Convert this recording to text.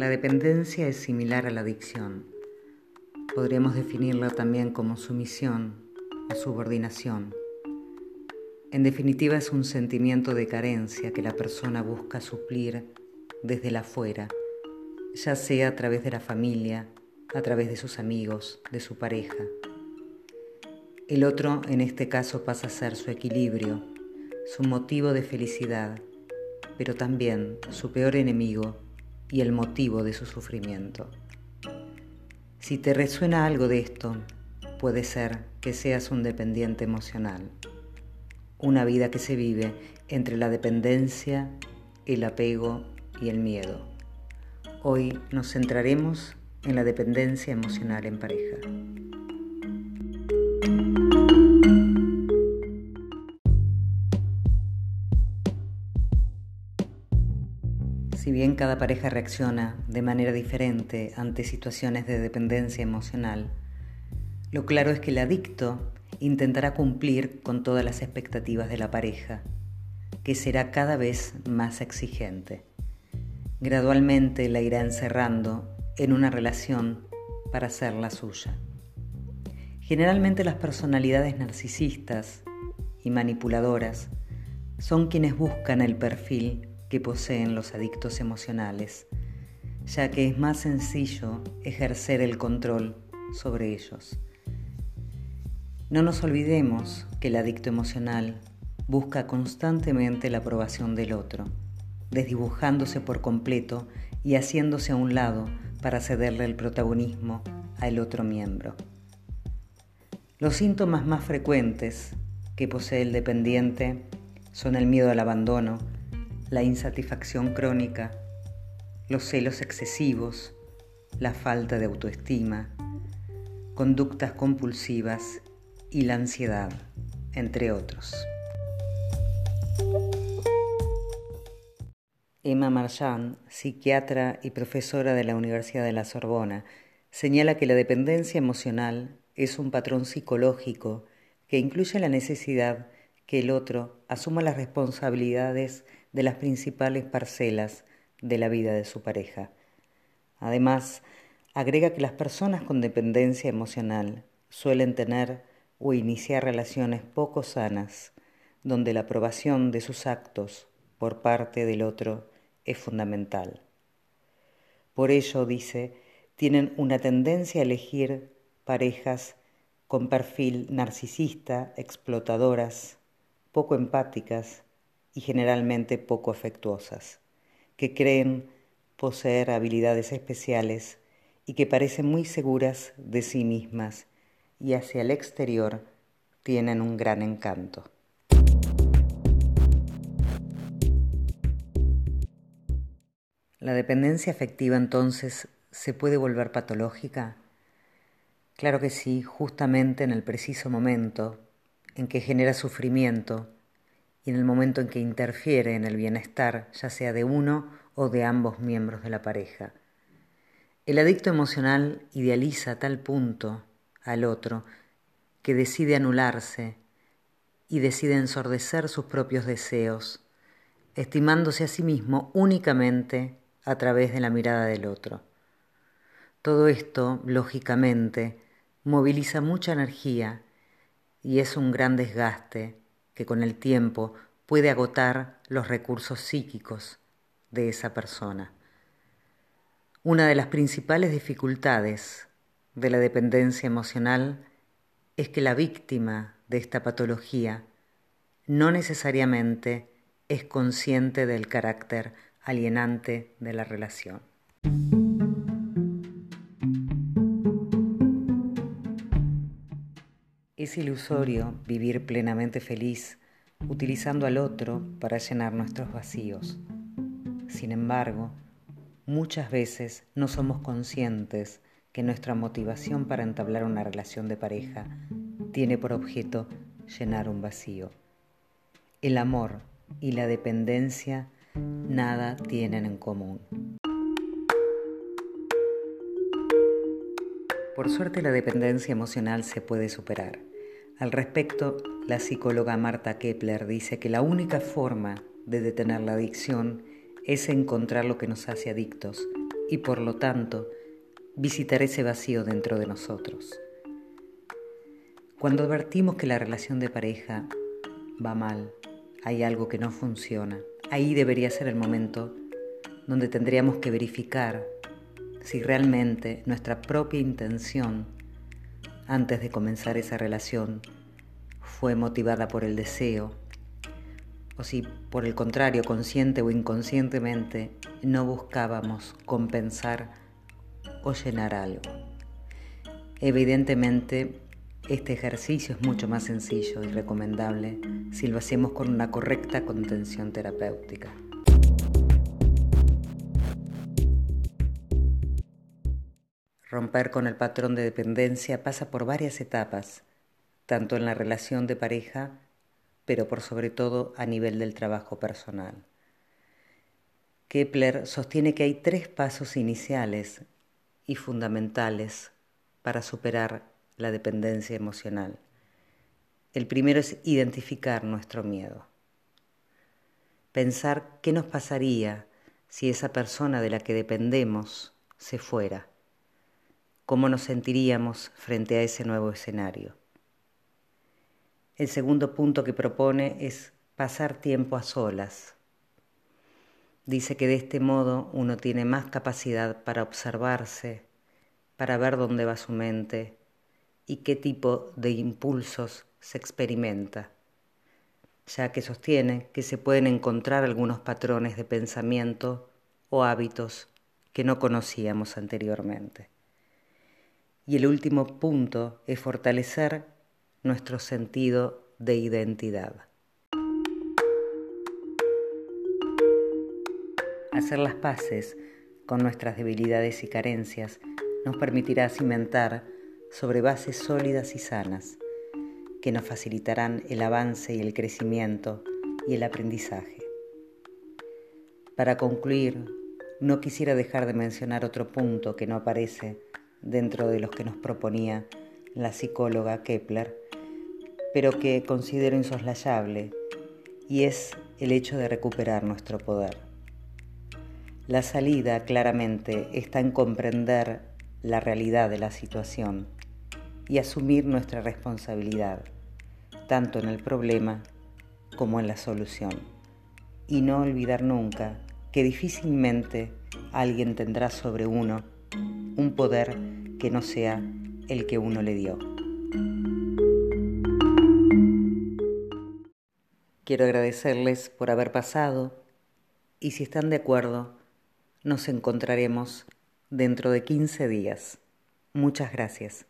La dependencia es similar a la adicción. Podríamos definirla también como sumisión o subordinación. En definitiva es un sentimiento de carencia que la persona busca suplir desde la afuera, ya sea a través de la familia, a través de sus amigos, de su pareja. El otro en este caso pasa a ser su equilibrio, su motivo de felicidad, pero también su peor enemigo y el motivo de su sufrimiento. Si te resuena algo de esto, puede ser que seas un dependiente emocional, una vida que se vive entre la dependencia, el apego y el miedo. Hoy nos centraremos en la dependencia emocional en pareja. Si bien cada pareja reacciona de manera diferente ante situaciones de dependencia emocional, lo claro es que el adicto intentará cumplir con todas las expectativas de la pareja, que será cada vez más exigente. Gradualmente la irá encerrando en una relación para hacerla suya. Generalmente las personalidades narcisistas y manipuladoras son quienes buscan el perfil que poseen los adictos emocionales, ya que es más sencillo ejercer el control sobre ellos. No nos olvidemos que el adicto emocional busca constantemente la aprobación del otro, desdibujándose por completo y haciéndose a un lado para cederle el protagonismo al otro miembro. Los síntomas más frecuentes que posee el dependiente son el miedo al abandono, la insatisfacción crónica, los celos excesivos, la falta de autoestima, conductas compulsivas y la ansiedad, entre otros. Emma Marchand, psiquiatra y profesora de la Universidad de la Sorbona, señala que la dependencia emocional es un patrón psicológico que incluye la necesidad que el otro asuma las responsabilidades de las principales parcelas de la vida de su pareja. Además, agrega que las personas con dependencia emocional suelen tener o iniciar relaciones poco sanas, donde la aprobación de sus actos por parte del otro es fundamental. Por ello, dice, tienen una tendencia a elegir parejas con perfil narcisista, explotadoras, poco empáticas y generalmente poco afectuosas, que creen poseer habilidades especiales y que parecen muy seguras de sí mismas y hacia el exterior tienen un gran encanto. ¿La dependencia afectiva entonces se puede volver patológica? Claro que sí, justamente en el preciso momento en que genera sufrimiento y en el momento en que interfiere en el bienestar, ya sea de uno o de ambos miembros de la pareja. El adicto emocional idealiza a tal punto al otro que decide anularse y decide ensordecer sus propios deseos, estimándose a sí mismo únicamente a través de la mirada del otro. Todo esto, lógicamente, moviliza mucha energía y es un gran desgaste que con el tiempo puede agotar los recursos psíquicos de esa persona. Una de las principales dificultades de la dependencia emocional es que la víctima de esta patología no necesariamente es consciente del carácter alienante de la relación. Es ilusorio vivir plenamente feliz utilizando al otro para llenar nuestros vacíos. Sin embargo, muchas veces no somos conscientes que nuestra motivación para entablar una relación de pareja tiene por objeto llenar un vacío. El amor y la dependencia nada tienen en común. Por suerte la dependencia emocional se puede superar. Al respecto, la psicóloga Marta Kepler dice que la única forma de detener la adicción es encontrar lo que nos hace adictos y por lo tanto visitar ese vacío dentro de nosotros. Cuando advertimos que la relación de pareja va mal, hay algo que no funciona, ahí debería ser el momento donde tendríamos que verificar si realmente nuestra propia intención antes de comenzar esa relación fue motivada por el deseo o si por el contrario consciente o inconscientemente no buscábamos compensar o llenar algo. Evidentemente, este ejercicio es mucho más sencillo y recomendable si lo hacemos con una correcta contención terapéutica. Romper con el patrón de dependencia pasa por varias etapas, tanto en la relación de pareja, pero por sobre todo a nivel del trabajo personal. Kepler sostiene que hay tres pasos iniciales y fundamentales para superar la dependencia emocional. El primero es identificar nuestro miedo. Pensar qué nos pasaría si esa persona de la que dependemos se fuera cómo nos sentiríamos frente a ese nuevo escenario. El segundo punto que propone es pasar tiempo a solas. Dice que de este modo uno tiene más capacidad para observarse, para ver dónde va su mente y qué tipo de impulsos se experimenta, ya que sostiene que se pueden encontrar algunos patrones de pensamiento o hábitos que no conocíamos anteriormente. Y el último punto es fortalecer nuestro sentido de identidad. Hacer las paces con nuestras debilidades y carencias nos permitirá cimentar sobre bases sólidas y sanas que nos facilitarán el avance y el crecimiento y el aprendizaje. Para concluir, no quisiera dejar de mencionar otro punto que no aparece dentro de los que nos proponía la psicóloga Kepler, pero que considero insoslayable, y es el hecho de recuperar nuestro poder. La salida claramente está en comprender la realidad de la situación y asumir nuestra responsabilidad, tanto en el problema como en la solución, y no olvidar nunca que difícilmente alguien tendrá sobre uno un poder que no sea el que uno le dio. Quiero agradecerles por haber pasado y si están de acuerdo, nos encontraremos dentro de 15 días. Muchas gracias.